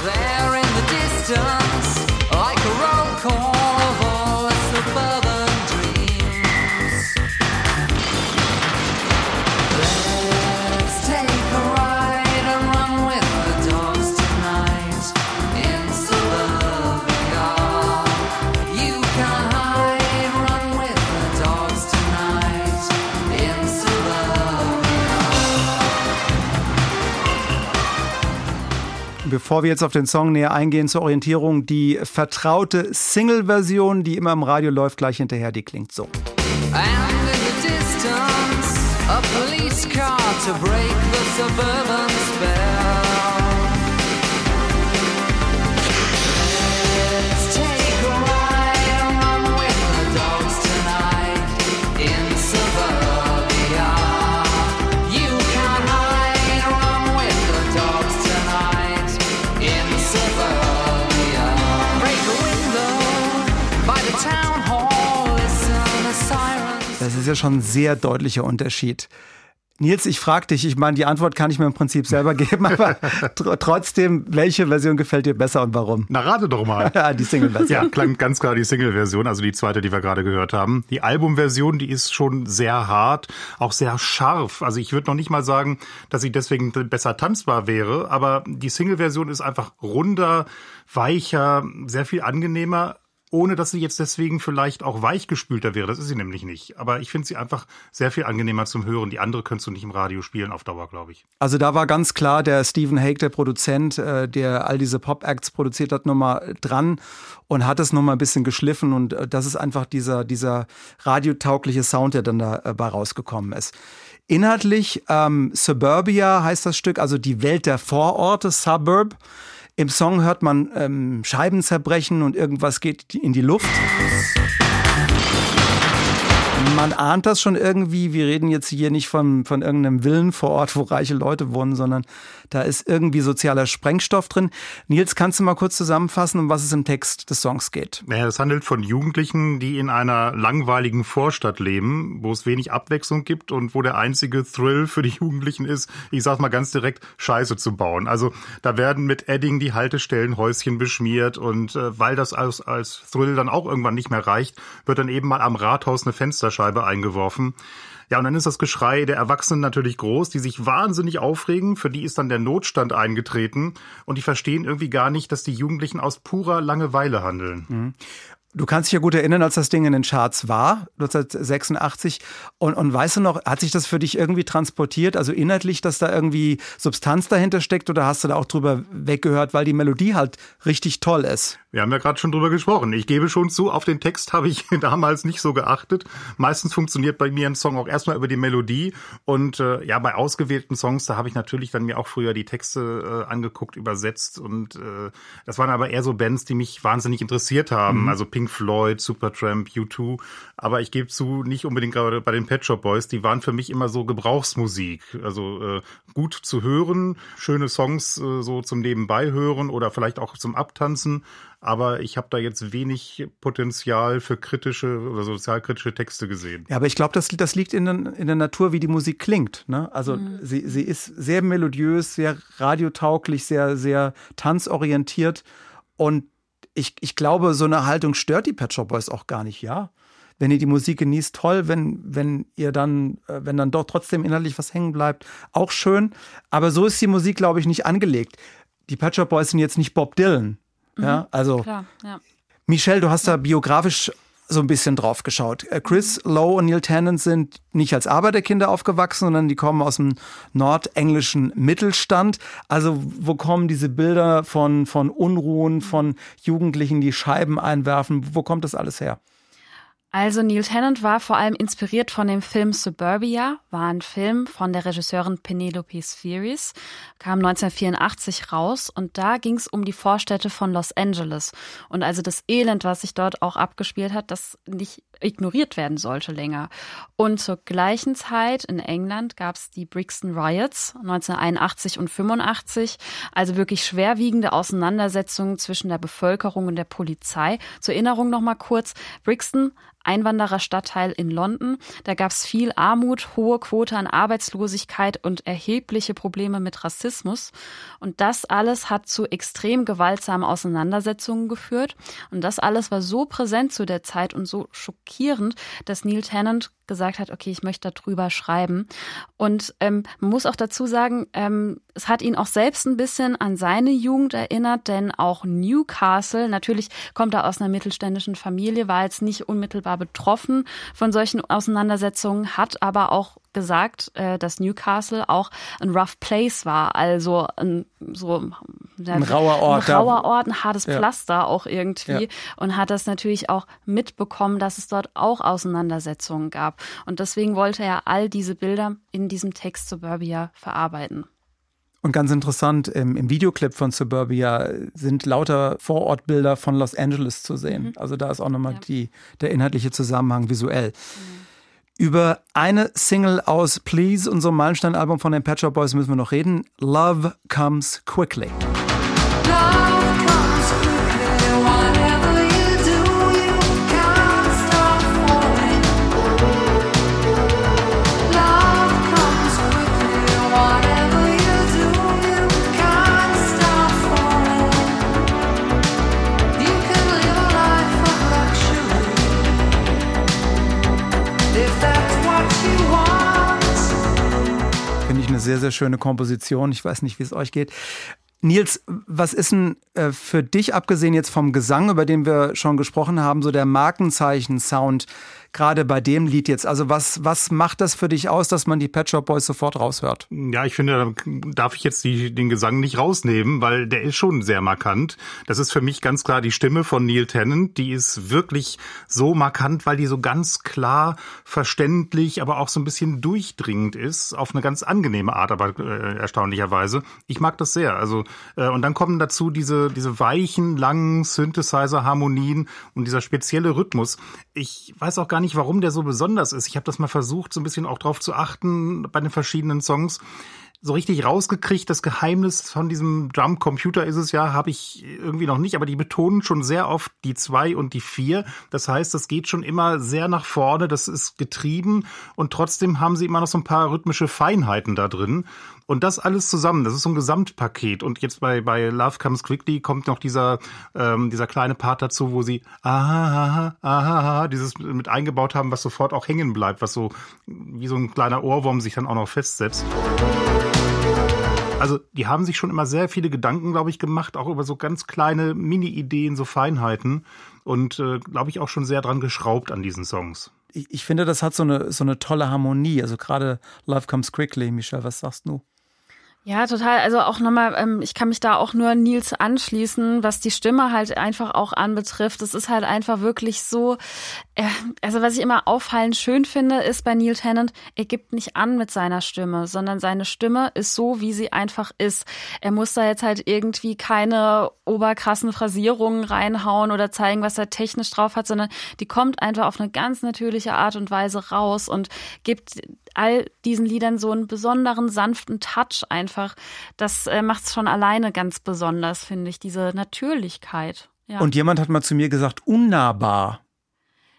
Bevor wir jetzt auf den Song näher eingehen, zur Orientierung, die vertraute Single-Version, die immer im Radio läuft, gleich hinterher, die klingt so. And in the distance, a police car to break the suburban ja schon ein sehr deutlicher Unterschied. Nils, ich frage dich, ich meine, die Antwort kann ich mir im Prinzip selber geben, aber tr trotzdem, welche Version gefällt dir besser und warum? Na, rate doch mal. ja, die Single-Version. Ja, klang ganz klar die Single-Version, also die zweite, die wir gerade gehört haben. Die Album-Version, die ist schon sehr hart, auch sehr scharf. Also ich würde noch nicht mal sagen, dass sie deswegen besser tanzbar wäre, aber die Single-Version ist einfach runder, weicher, sehr viel angenehmer ohne dass sie jetzt deswegen vielleicht auch weichgespülter wäre. Das ist sie nämlich nicht. Aber ich finde sie einfach sehr viel angenehmer zum Hören. Die andere könntest du nicht im Radio spielen auf Dauer, glaube ich. Also da war ganz klar der Stephen Hake, der Produzent, äh, der all diese Pop-Acts produziert hat, nochmal dran und hat es nochmal ein bisschen geschliffen. Und äh, das ist einfach dieser, dieser radiotaugliche Sound, der dann dabei rausgekommen ist. Inhaltlich ähm, Suburbia heißt das Stück, also die Welt der Vororte, Suburb. Im Song hört man ähm, Scheiben zerbrechen und irgendwas geht in die Luft. Man ahnt das schon irgendwie. Wir reden jetzt hier nicht von, von irgendeinem Villen vor Ort, wo reiche Leute wohnen, sondern da ist irgendwie sozialer Sprengstoff drin. Nils, kannst du mal kurz zusammenfassen, um was es im Text des Songs geht? Naja, es handelt von Jugendlichen, die in einer langweiligen Vorstadt leben, wo es wenig Abwechslung gibt und wo der einzige Thrill für die Jugendlichen ist, ich sag's mal ganz direkt, Scheiße zu bauen. Also da werden mit Edding die Haltestellen Häuschen beschmiert und äh, weil das als, als Thrill dann auch irgendwann nicht mehr reicht, wird dann eben mal am Rathaus eine Fensterscheibe eingeworfen. Ja, und dann ist das Geschrei der Erwachsenen natürlich groß, die sich wahnsinnig aufregen. Für die ist dann der Notstand eingetreten und die verstehen irgendwie gar nicht, dass die Jugendlichen aus purer Langeweile handeln. Mhm. Du kannst dich ja gut erinnern, als das Ding in den Charts war, 1986. Und, und weißt du noch, hat sich das für dich irgendwie transportiert? Also inhaltlich, dass da irgendwie Substanz dahinter steckt oder hast du da auch drüber weggehört, weil die Melodie halt richtig toll ist? Wir haben ja gerade schon drüber gesprochen. Ich gebe schon zu, auf den Text habe ich damals nicht so geachtet. Meistens funktioniert bei mir ein Song auch erstmal über die Melodie. Und äh, ja, bei ausgewählten Songs, da habe ich natürlich dann mir auch früher die Texte äh, angeguckt, übersetzt. Und äh, das waren aber eher so Bands, die mich wahnsinnig interessiert haben. Mhm. Also Pink Pink Floyd, Supertramp, U2. Aber ich gebe zu, nicht unbedingt gerade bei den Pet Shop Boys. Die waren für mich immer so Gebrauchsmusik. Also äh, gut zu hören, schöne Songs äh, so zum Nebenbei hören oder vielleicht auch zum Abtanzen. Aber ich habe da jetzt wenig Potenzial für kritische oder sozialkritische Texte gesehen. Ja, aber ich glaube, das, das liegt in, in der Natur, wie die Musik klingt. Ne? Also mhm. sie, sie ist sehr melodiös, sehr radiotauglich, sehr, sehr tanzorientiert. Und ich, ich glaube, so eine Haltung stört die Pet Shop Boys auch gar nicht, ja. Wenn ihr die Musik genießt, toll. Wenn, wenn ihr dann, äh, wenn dann doch trotzdem inhaltlich was hängen bleibt, auch schön. Aber so ist die Musik, glaube ich, nicht angelegt. Die Pet Shop Boys sind jetzt nicht Bob Dylan. Ja, mhm. also. Klar, ja. Michelle, du hast da biografisch so ein bisschen drauf geschaut. Äh, Chris Lowe und Neil Tennant sind nicht als Arbeiterkinder aufgewachsen, sondern die kommen aus dem nordenglischen Mittelstand. Also wo kommen diese Bilder von, von Unruhen, von Jugendlichen, die Scheiben einwerfen? Wo kommt das alles her? Also Neil Tennant war vor allem inspiriert von dem Film Suburbia, war ein Film von der Regisseurin Penelope Spheris, kam 1984 raus und da ging es um die Vorstädte von Los Angeles. Und also das Elend, was sich dort auch abgespielt hat, das nicht ignoriert werden sollte länger. Und zur gleichen Zeit in England gab es die Brixton Riots 1981 und 85, also wirklich schwerwiegende Auseinandersetzungen zwischen der Bevölkerung und der Polizei. Zur Erinnerung noch mal kurz, Brixton Einwandererstadtteil in London. Da gab es viel Armut, hohe Quote an Arbeitslosigkeit und erhebliche Probleme mit Rassismus. Und das alles hat zu extrem gewaltsamen Auseinandersetzungen geführt. Und das alles war so präsent zu der Zeit und so schockierend, dass Neil Tennant gesagt hat, okay, ich möchte darüber schreiben. Und ähm, man muss auch dazu sagen, ähm, es hat ihn auch selbst ein bisschen an seine Jugend erinnert, denn auch Newcastle, natürlich kommt er aus einer mittelständischen Familie, war jetzt nicht unmittelbar betroffen von solchen Auseinandersetzungen, hat aber auch gesagt, äh, dass Newcastle auch ein rough place war, also ein so ein rauer Ort, ein rauer Ort, ein hartes ja. Pflaster auch irgendwie ja. und hat das natürlich auch mitbekommen, dass es dort auch Auseinandersetzungen gab und deswegen wollte er all diese Bilder in diesem Text Suburbia verarbeiten. Und ganz interessant, im, im, Videoclip von Suburbia sind lauter Vorortbilder von Los Angeles zu sehen. Mhm. Also da ist auch nochmal ja. der inhaltliche Zusammenhang visuell. Mhm. Über eine Single aus Please, unserem Meilenstein-Album von den Pet Shop Boys, müssen wir noch reden. Love Comes Quickly. Sehr, sehr schöne Komposition. Ich weiß nicht, wie es euch geht. Nils, was ist denn äh, für dich, abgesehen jetzt vom Gesang, über den wir schon gesprochen haben, so der Markenzeichen-Sound gerade bei dem Lied jetzt? Also was, was macht das für dich aus, dass man die Pet Shop Boys sofort raushört? Ja, ich finde, da darf ich jetzt die, den Gesang nicht rausnehmen, weil der ist schon sehr markant. Das ist für mich ganz klar die Stimme von Neil Tennant. Die ist wirklich so markant, weil die so ganz klar, verständlich, aber auch so ein bisschen durchdringend ist, auf eine ganz angenehme Art, aber äh, erstaunlicherweise. Ich mag das sehr. Also äh, und dann kommen dazu diese diese weichen, langen Synthesizer-Harmonien und dieser spezielle Rhythmus. Ich weiß auch gar nicht, warum der so besonders ist. Ich habe das mal versucht, so ein bisschen auch drauf zu achten bei den verschiedenen Songs so richtig rausgekriegt, das Geheimnis von diesem Drum-Computer ist es ja, habe ich irgendwie noch nicht, aber die betonen schon sehr oft die zwei und die vier. Das heißt, das geht schon immer sehr nach vorne, das ist getrieben und trotzdem haben sie immer noch so ein paar rhythmische Feinheiten da drin. Und das alles zusammen, das ist so ein Gesamtpaket. Und jetzt bei, bei Love Comes Quickly kommt noch dieser, ähm, dieser kleine Part dazu, wo sie aha, aha, aha, dieses mit eingebaut haben, was sofort auch hängen bleibt, was so wie so ein kleiner Ohrwurm sich dann auch noch festsetzt. Also die haben sich schon immer sehr viele Gedanken, glaube ich, gemacht, auch über so ganz kleine Mini-Ideen, so Feinheiten und äh, glaube ich auch schon sehr dran geschraubt an diesen Songs. Ich, ich, finde, das hat so eine, so eine tolle Harmonie. Also gerade Love Comes Quickly, Michelle, was sagst du? Ja, total. Also auch nochmal, ähm, ich kann mich da auch nur Nils anschließen, was die Stimme halt einfach auch anbetrifft. Es ist halt einfach wirklich so, äh, also was ich immer auffallend schön finde, ist bei Neil Tennant, er gibt nicht an mit seiner Stimme, sondern seine Stimme ist so, wie sie einfach ist. Er muss da jetzt halt irgendwie keine oberkrassen Phrasierungen reinhauen oder zeigen, was er technisch drauf hat, sondern die kommt einfach auf eine ganz natürliche Art und Weise raus und gibt all diesen Liedern so einen besonderen, sanften Touch einfach. Das äh, macht es schon alleine ganz besonders, finde ich, diese Natürlichkeit. Ja. Und jemand hat mal zu mir gesagt, unnahbar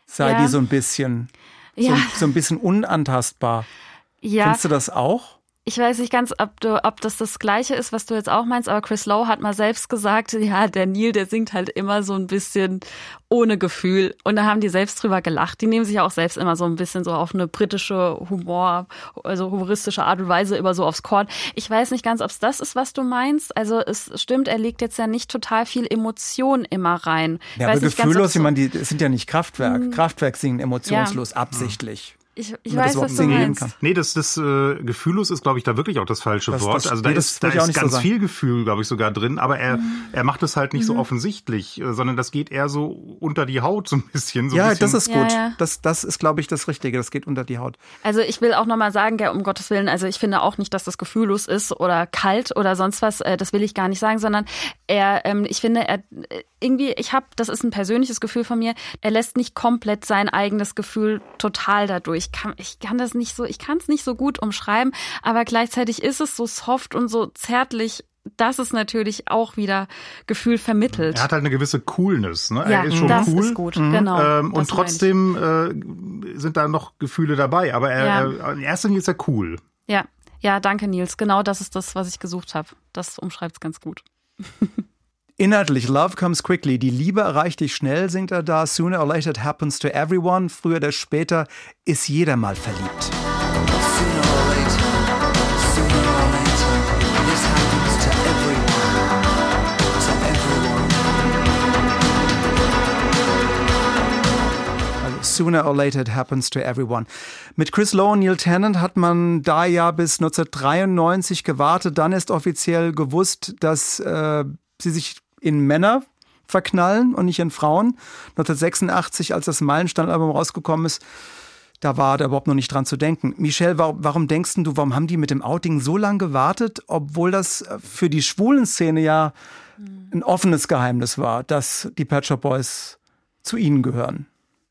sei Ja. die so ein bisschen. Ja. So, so ein bisschen unantastbar. ja. Findest du das auch? Ich weiß nicht ganz, ob, du, ob das das Gleiche ist, was du jetzt auch meinst, aber Chris Lowe hat mal selbst gesagt, ja, der Neil, der singt halt immer so ein bisschen ohne Gefühl. Und da haben die selbst drüber gelacht. Die nehmen sich ja auch selbst immer so ein bisschen so auf eine britische Humor, also humoristische Art und Weise immer so aufs Korn. Ich weiß nicht ganz, ob es das ist, was du meinst. Also es stimmt, er legt jetzt ja nicht total viel Emotion immer rein. Ja, aber ganz, gefühllos, ich meine, die sind ja nicht Kraftwerk. Kraftwerk singen emotionslos, absichtlich. Ich, ich weiß, was du meinst. kann. Nee, das, das äh, gefühllos ist, glaube ich, da wirklich auch das falsche Das- Wort. das- also da nee, das ist, da ist nicht so ganz sagen. viel Gefühl, glaube ich, sogar drin, aber er, Mhm. er macht es halt nicht so offensichtlich, äh, sondern das geht eher so unter die Haut so ein bisschen. So ein Ja, bisschen. das ist Ja, gut. ja. Das, das ist, glaube ich, das Richtige. Das geht unter die Haut. Also ich will auch nochmal sagen, ja, um Gottes Willen, also ich finde auch nicht, dass das gefühllos ist oder kalt oder sonst was, äh, das will ich gar nicht sagen, sondern er, ähm, ich finde, er äh, irgendwie, ich habe, das ist ein persönliches Gefühl von mir, er lässt nicht komplett sein eigenes Gefühl total dadurch. Ich kann, ich kann das nicht so, ich kann es nicht so gut umschreiben, aber gleichzeitig ist es so soft und so zärtlich, dass es natürlich auch wieder Gefühl vermittelt. Er hat halt eine gewisse Coolness. Ne? ja, er ist schon das cool. ist gut, genau. Ähm, und trotzdem äh, sind da noch Gefühle dabei. Aber er, Ja. er, in erster Linie ist er cool. Ja, ja, danke Nils. Genau das ist das, was ich gesucht habe. Das umschreibt es ganz gut. Inhaltlich, Love comes quickly. Die Liebe erreicht dich schnell, singt er da. Sooner or later it happens to everyone. Früher oder später ist jeder mal verliebt. Sooner or later, it happens to everyone. Mit Chris Lowe und Neil Tennant hat man da ja bis 1993 gewartet. Dann ist offiziell gewusst, dass äh, sie sich in Männer verknallen und nicht in Frauen. 1986, als das Meilenstein-Album rausgekommen ist, da war da überhaupt noch nicht dran zu denken. Michelle, warum, denkst du, warum haben die mit dem Outing so lange gewartet, obwohl das äh, für die schwulen Szene ja ein offenes Geheimnis war, dass die Pet Shop Boys zu ihnen gehören?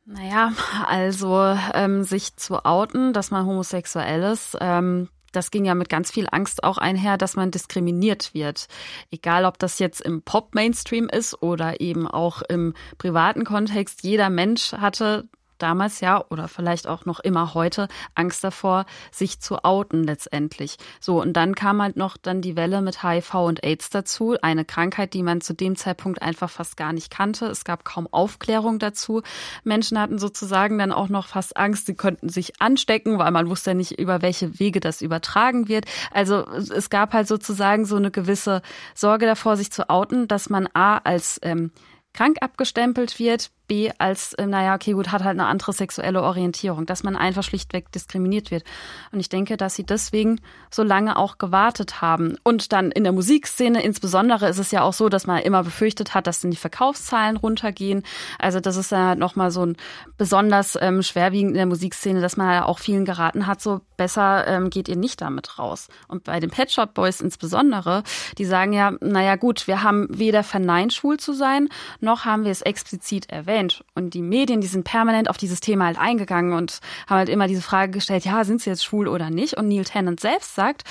Naja, also ähm, sich zu outen, dass man homosexuell ist, ähm, das ging ja mit ganz viel Angst auch einher, dass man diskriminiert wird. Egal, ob das jetzt im Pop-Mainstream ist oder eben auch im privaten Kontext. Jeder Mensch hatte damals ja oder vielleicht auch noch immer heute Angst davor, sich zu outen letztendlich. So, und dann kam halt noch dann die Welle mit HIV und AIDS dazu, eine Krankheit, die man zu dem Zeitpunkt einfach fast gar nicht kannte. Es gab kaum Aufklärung dazu. Menschen hatten sozusagen dann auch noch fast Angst, sie könnten sich anstecken, weil man wusste ja nicht, über welche Wege das übertragen wird. Also es gab halt sozusagen so eine gewisse Sorge davor, sich zu outen, dass man A als ähm, krank abgestempelt wird, Als, äh, naja, okay, gut, hat halt eine andere sexuelle Orientierung, dass man einfach schlichtweg diskriminiert wird. Und ich denke, dass sie deswegen so lange auch gewartet haben. Und dann in der Musikszene insbesondere ist es ja auch so, dass man immer befürchtet hat, dass dann die Verkaufszahlen runtergehen. Also das ist ja halt nochmal so ein besonders ähm, schwerwiegend in der Musikszene, dass man ja auch vielen geraten hat, so besser ähm, geht ihr nicht damit raus. Und bei den Pet Shop Boys insbesondere, die sagen ja, naja gut, wir haben weder verneint, schwul zu sein, noch haben wir es explizit erwähnt. Und die Medien, die sind permanent auf dieses Thema halt eingegangen und haben halt immer diese Frage gestellt, ja, sind sie jetzt schwul oder nicht? Und Neil Tennant selbst sagt,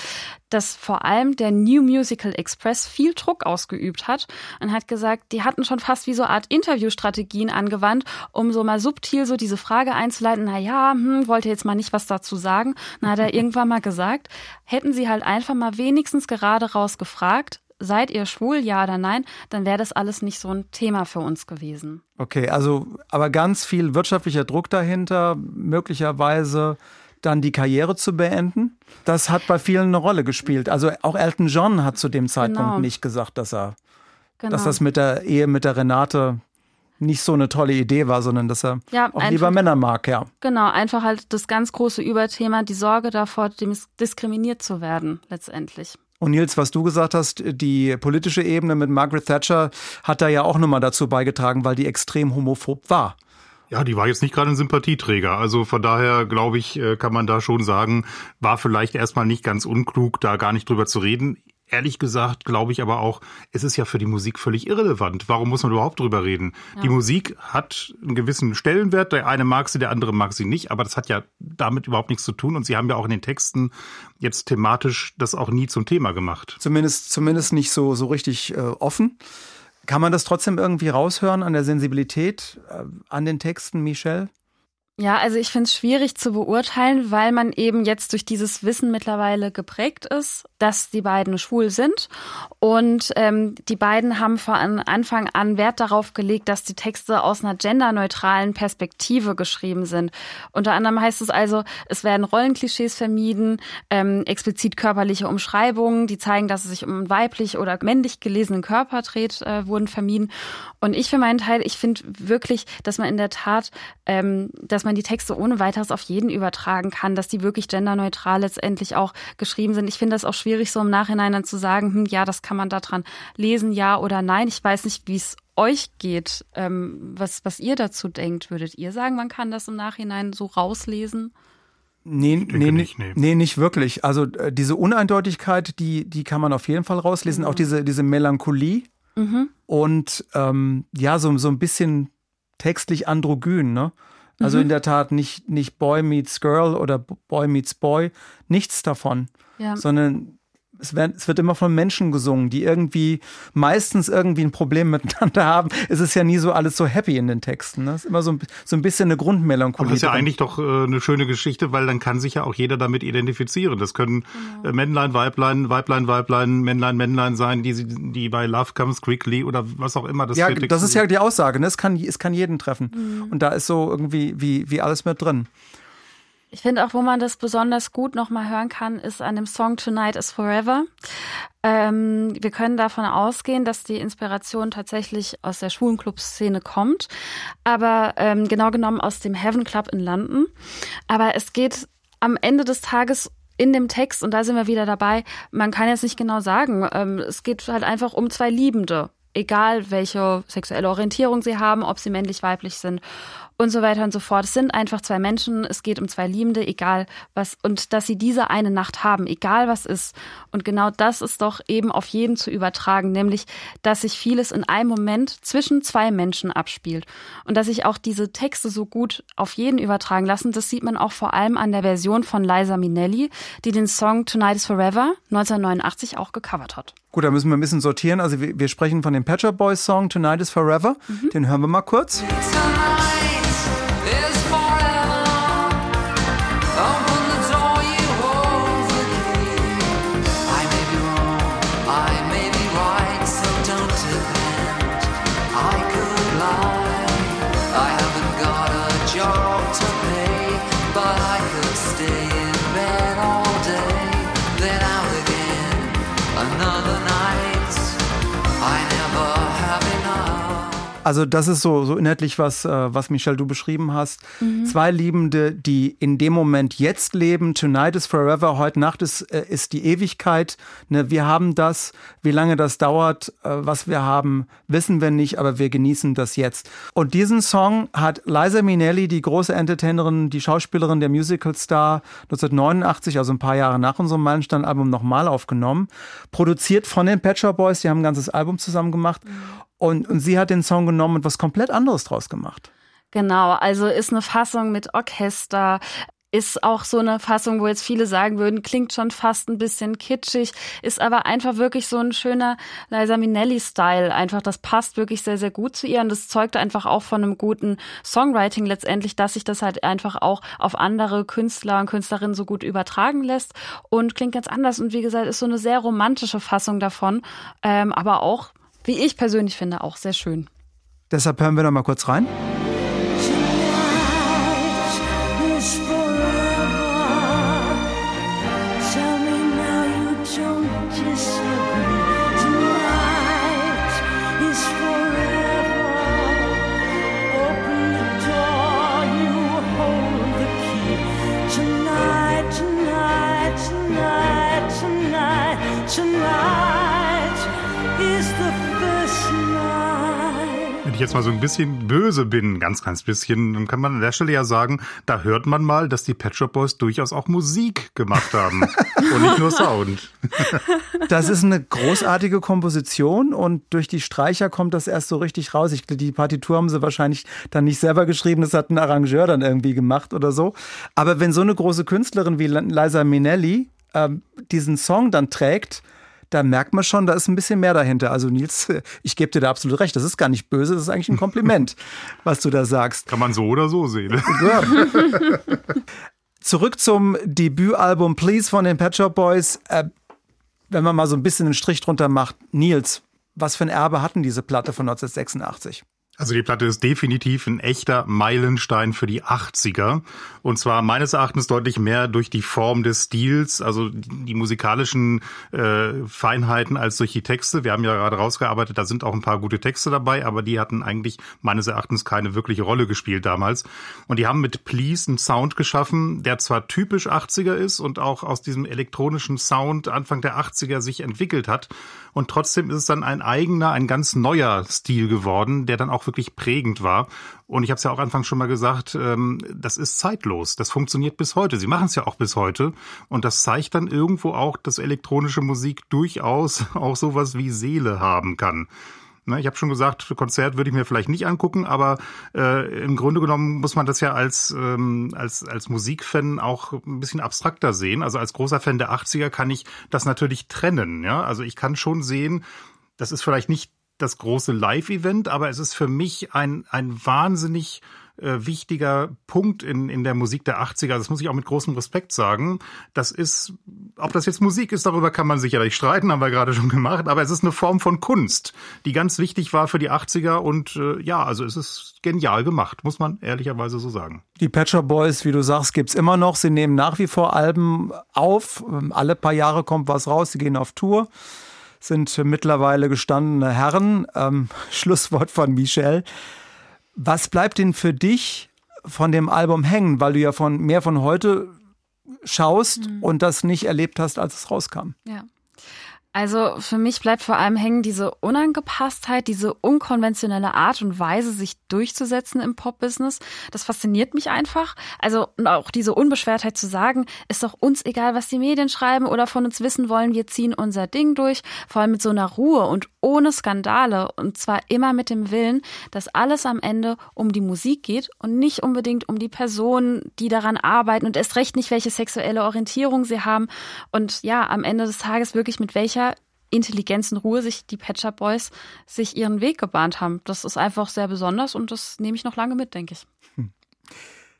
dass vor allem der New Musical Express viel Druck ausgeübt hat und hat gesagt, die hatten schon fast wie so eine Art Interviewstrategien angewandt, um so mal subtil so diese Frage einzuleiten, na ja, hm, wollte jetzt mal nicht was dazu sagen. Dann hat er irgendwann mal gesagt, hätten sie halt einfach mal wenigstens gerade raus gefragt, seid ihr schwul, ja oder nein, dann wäre das alles nicht so ein Thema für uns gewesen. Okay, also aber ganz viel wirtschaftlicher Druck dahinter, möglicherweise dann die Karriere zu beenden. Das hat bei vielen eine Rolle gespielt. Also auch Elton John hat zu dem Zeitpunkt Genau. nicht gesagt, dass er, Genau. dass das mit der Ehe mit der Renate nicht so eine tolle Idee war, sondern dass er Ja, auch einfach- lieber Männer mag, ja. Genau, einfach halt das ganz große Überthema, die Sorge davor, dis- diskriminiert zu werden, letztendlich. Und Nils, was du gesagt hast, die politische Ebene mit Margaret Thatcher hat da ja auch nochmal dazu beigetragen, weil die extrem homophob war. Ja, die war jetzt nicht gerade ein Sympathieträger. Also von daher, glaube ich, äh, kann man da schon sagen, war vielleicht erstmal nicht ganz unklug, da gar nicht drüber zu reden. Ehrlich gesagt glaube ich aber auch, es ist ja für die Musik völlig irrelevant. Warum muss man überhaupt drüber reden? Ja. Die Musik hat einen gewissen Stellenwert. Der eine mag sie, der andere mag sie nicht. Aber das hat ja damit überhaupt nichts zu tun. Und sie haben ja auch in den Texten jetzt thematisch das auch nie zum Thema gemacht. Zumindest, zumindest nicht so, so richtig äh, offen. Kann man das trotzdem irgendwie raushören an der Sensibilität, äh, an den Texten, Michelle? Ja, also ich finde es schwierig zu beurteilen, weil man eben jetzt durch dieses Wissen mittlerweile geprägt ist, dass die beiden schwul sind. Und ähm, die beiden haben von Anfang an Wert darauf gelegt, dass die Texte aus einer genderneutralen Perspektive geschrieben sind. Unter anderem heißt es also, es werden Rollenklischees vermieden, ähm, explizit körperliche Umschreibungen, die zeigen, dass es sich um weiblich oder männlich gelesenen Körper dreht, äh, wurden vermieden. Und ich für meinen Teil, ich finde wirklich, dass man in der Tat, ähm, dass man die Texte ohne weiteres auf jeden übertragen kann, dass die wirklich genderneutral letztendlich auch geschrieben sind. Ich finde das auch schwierig, so im Nachhinein dann zu sagen, hm, ja, das kann man da dran lesen, ja oder nein. Ich weiß nicht, wie es euch geht, ähm, was, was ihr dazu denkt. Würdet ihr sagen, man kann das im Nachhinein so rauslesen? Nee, nee, nicht, nee. nee, nicht wirklich. Also äh, diese Uneindeutigkeit, die, die kann man auf jeden Fall rauslesen. Mhm. Auch diese, diese Melancholie, Mhm. Und ähm, ja, so, so ein bisschen textlich androgyn, ne? Also mhm. in der Tat nicht, nicht Boy meets Girl oder Boy meets Boy, nichts davon, ja. sondern es, werden, es wird immer von Menschen gesungen, die irgendwie meistens irgendwie ein Problem miteinander haben. Es ist ja nie so alles so happy in den Texten. Ne? Es ist immer so ein, so ein bisschen eine Grundmelancholie. Aber das ist ja drin. eigentlich doch äh, eine schöne Geschichte, weil dann kann sich ja auch jeder damit identifizieren. Das können genau. äh, Männlein, Weiblein, Weiblein, Weiblein, Männlein, Männlein sein, die, die bei Love Comes Quickly oder was auch immer das Ja, das ist ja die Aussage. Ne? Es, kann, es kann jeden treffen. Mhm. Und da ist so irgendwie wie, wie alles mit drin. Ich finde auch, wo man das besonders gut nochmal hören kann, ist an dem Song Tonight is Forever. Ähm, wir können davon ausgehen, dass die Inspiration tatsächlich aus der Schwulenclub-Szene kommt, aber ähm, genau genommen aus dem Heaven Club in London. Aber es geht am Ende des Tages in dem Text, und da sind wir wieder dabei, man kann jetzt nicht genau sagen, ähm, es geht halt einfach um zwei Liebende egal welche sexuelle Orientierung sie haben, ob sie männlich, weiblich sind und so weiter und so fort. Es sind einfach zwei Menschen, es geht um zwei Liebende, egal was, und dass sie diese eine Nacht haben, egal was ist. Und genau das ist doch eben auf jeden zu übertragen, nämlich, dass sich vieles in einem Moment zwischen zwei Menschen abspielt. Und dass sich auch diese Texte so gut auf jeden übertragen lassen, das sieht man auch vor allem an der Version von Liza Minnelli, die den Song Tonight is Forever 1989 auch gecovert hat. Gut, da müssen wir ein bisschen sortieren. Also wir, wir sprechen von dem Patcher Boys Song Tonight is Forever. Mhm. Den hören wir mal kurz. Also das ist so, so inhaltlich was, äh, was Michelle du beschrieben hast. Mhm. Zwei Liebende, die in dem Moment jetzt leben. Tonight is forever. Heute Nacht ist, äh, ist die Ewigkeit. Ne, wir haben das. Wie lange das dauert, äh, was wir haben, wissen wir nicht, aber wir genießen das jetzt. Und diesen Song hat Liza Minnelli, die große Entertainerin, die Schauspielerin, der Musicalstar, 1989, also ein paar Jahre nach unserem Meilenstein-Album, nochmal aufgenommen. Produziert von den Patcher Boys. Die haben ein ganzes Album zusammen gemacht. Mhm. Und, und sie hat den Song genommen und was komplett anderes draus gemacht. Genau, also ist eine Fassung mit Orchester, ist auch so eine Fassung, wo jetzt viele sagen würden, klingt schon fast ein bisschen kitschig, ist aber einfach wirklich so ein schöner Liza Minnelli-Style. Einfach, das passt wirklich sehr, sehr gut zu ihr und das zeugt einfach auch von einem guten Songwriting letztendlich, dass sich das halt einfach auch auf andere Künstler und Künstlerinnen so gut übertragen lässt und klingt ganz anders. Und wie gesagt, ist so eine sehr romantische Fassung davon, ähm, aber auch wie ich persönlich finde, auch sehr schön. Deshalb hören wir noch mal kurz rein. Jetzt mal so ein bisschen böse bin, ganz, ganz bisschen, dann kann man an der Stelle ja sagen, da hört man mal, dass die Pet Shop Boys durchaus auch Musik gemacht haben und nicht nur Sound. Das ist eine großartige Komposition und durch die Streicher kommt das erst so richtig raus. Ich, die Partitur haben sie wahrscheinlich dann nicht selber geschrieben, das hat ein Arrangeur dann irgendwie gemacht oder so. Aber wenn so eine große Künstlerin wie Liza Minnelli ähm, diesen Song dann trägt, da merkt man schon, da ist ein bisschen mehr dahinter. Also Nils, ich gebe dir da absolut recht. Das ist gar nicht böse, das ist eigentlich ein Kompliment, was du da sagst. Kann man so oder so sehen. Ja. Zurück zum Debütalbum Please von den Pet Shop Boys. Äh, wenn man mal so ein bisschen einen Strich drunter macht, Nils, was für ein Erbe hatten diese Platte von 1986? Also die Platte ist definitiv ein echter Meilenstein für die 80er. Und zwar meines Erachtens deutlich mehr durch die Form des Stils, also die musikalischen äh, Feinheiten als durch die Texte. Wir haben ja gerade rausgearbeitet, da sind auch ein paar gute Texte dabei, aber die hatten eigentlich meines Erachtens keine wirkliche Rolle gespielt damals. Und die haben mit Please einen Sound geschaffen, der zwar typisch 80er ist und auch aus diesem elektronischen Sound Anfang der 80er sich entwickelt hat. Und trotzdem ist es dann ein eigener, ein ganz neuer Stil geworden, der dann auch wirklich prägend war. Und ich habe es ja auch anfangs schon mal gesagt, ähm, das ist zeitlos. Das funktioniert bis heute. Sie machen es ja auch bis heute. Und das zeigt dann irgendwo auch, dass elektronische Musik durchaus auch sowas wie Seele haben kann. Ne, ich habe schon gesagt, Konzert würde ich mir vielleicht nicht angucken, aber äh, im Grunde genommen muss man das ja als, ähm, als, als Musikfan auch ein bisschen abstrakter sehen. Also als großer Fan der 80er kann ich das natürlich trennen. Ja? Also ich kann schon sehen, das ist vielleicht nicht das große Live-Event, aber es ist für mich ein, ein wahnsinnig äh, wichtiger Punkt in, in der Musik der 80er. Das muss ich auch mit großem Respekt sagen. Das ist, ob das jetzt Musik ist, darüber kann man sicherlich streiten, haben wir gerade schon gemacht, aber es ist eine Form von Kunst, die ganz wichtig war für die 80er und äh, ja, also es ist genial gemacht, muss man ehrlicherweise so sagen. Die Patcher Boys, wie du sagst, gibt's immer noch. Sie nehmen nach wie vor Alben auf. Alle paar Jahre kommt was raus. Sie gehen auf Tour sind mittlerweile gestandene Herren. Ähm, Schlusswort von Michel. Was bleibt denn für dich von dem Album hängen, weil du ja von mehr von heute schaust mhm. und das nicht erlebt hast, als es rauskam? Ja. Also für mich bleibt vor allem hängen diese Unangepasstheit, diese unkonventionelle Art und Weise, sich durchzusetzen im Pop-Business. Das fasziniert mich einfach. Also und auch diese Unbeschwertheit zu sagen, ist doch uns egal, was die Medien schreiben oder von uns wissen wollen, wir ziehen unser Ding durch. Vor allem mit so einer Ruhe und ohne Skandale und zwar immer mit dem Willen, dass alles am Ende um die Musik geht und nicht unbedingt um die Personen, die daran arbeiten und erst recht nicht, welche sexuelle Orientierung sie haben und ja, am Ende des Tages wirklich mit welcher Intelligenz und Ruhe sich die Pet Shop Boys sich ihren Weg gebahnt haben. Das ist einfach sehr besonders und das nehme ich noch lange mit, denke ich.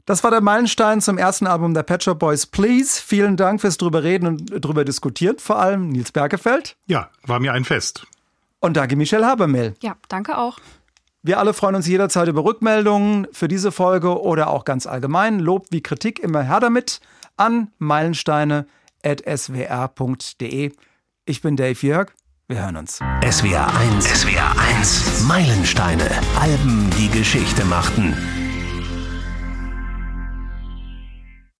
Das war der Meilenstein zum ersten Album der Pet Shop Boys. Please, vielen Dank fürs drüber reden und drüber diskutieren, vor allem Nils Bergefeld. Ja, war mir ein Fest. Und danke Michelle Habermehl. Ja, danke auch. Wir alle freuen uns jederzeit über Rückmeldungen für diese Folge oder auch ganz allgemein. Lob wie Kritik immer her damit an meilensteine.swr.de. Ich bin Dave Jörg. Wir hören uns. SWR 1. SWR 1. Meilensteine. Alben, die Geschichte machten.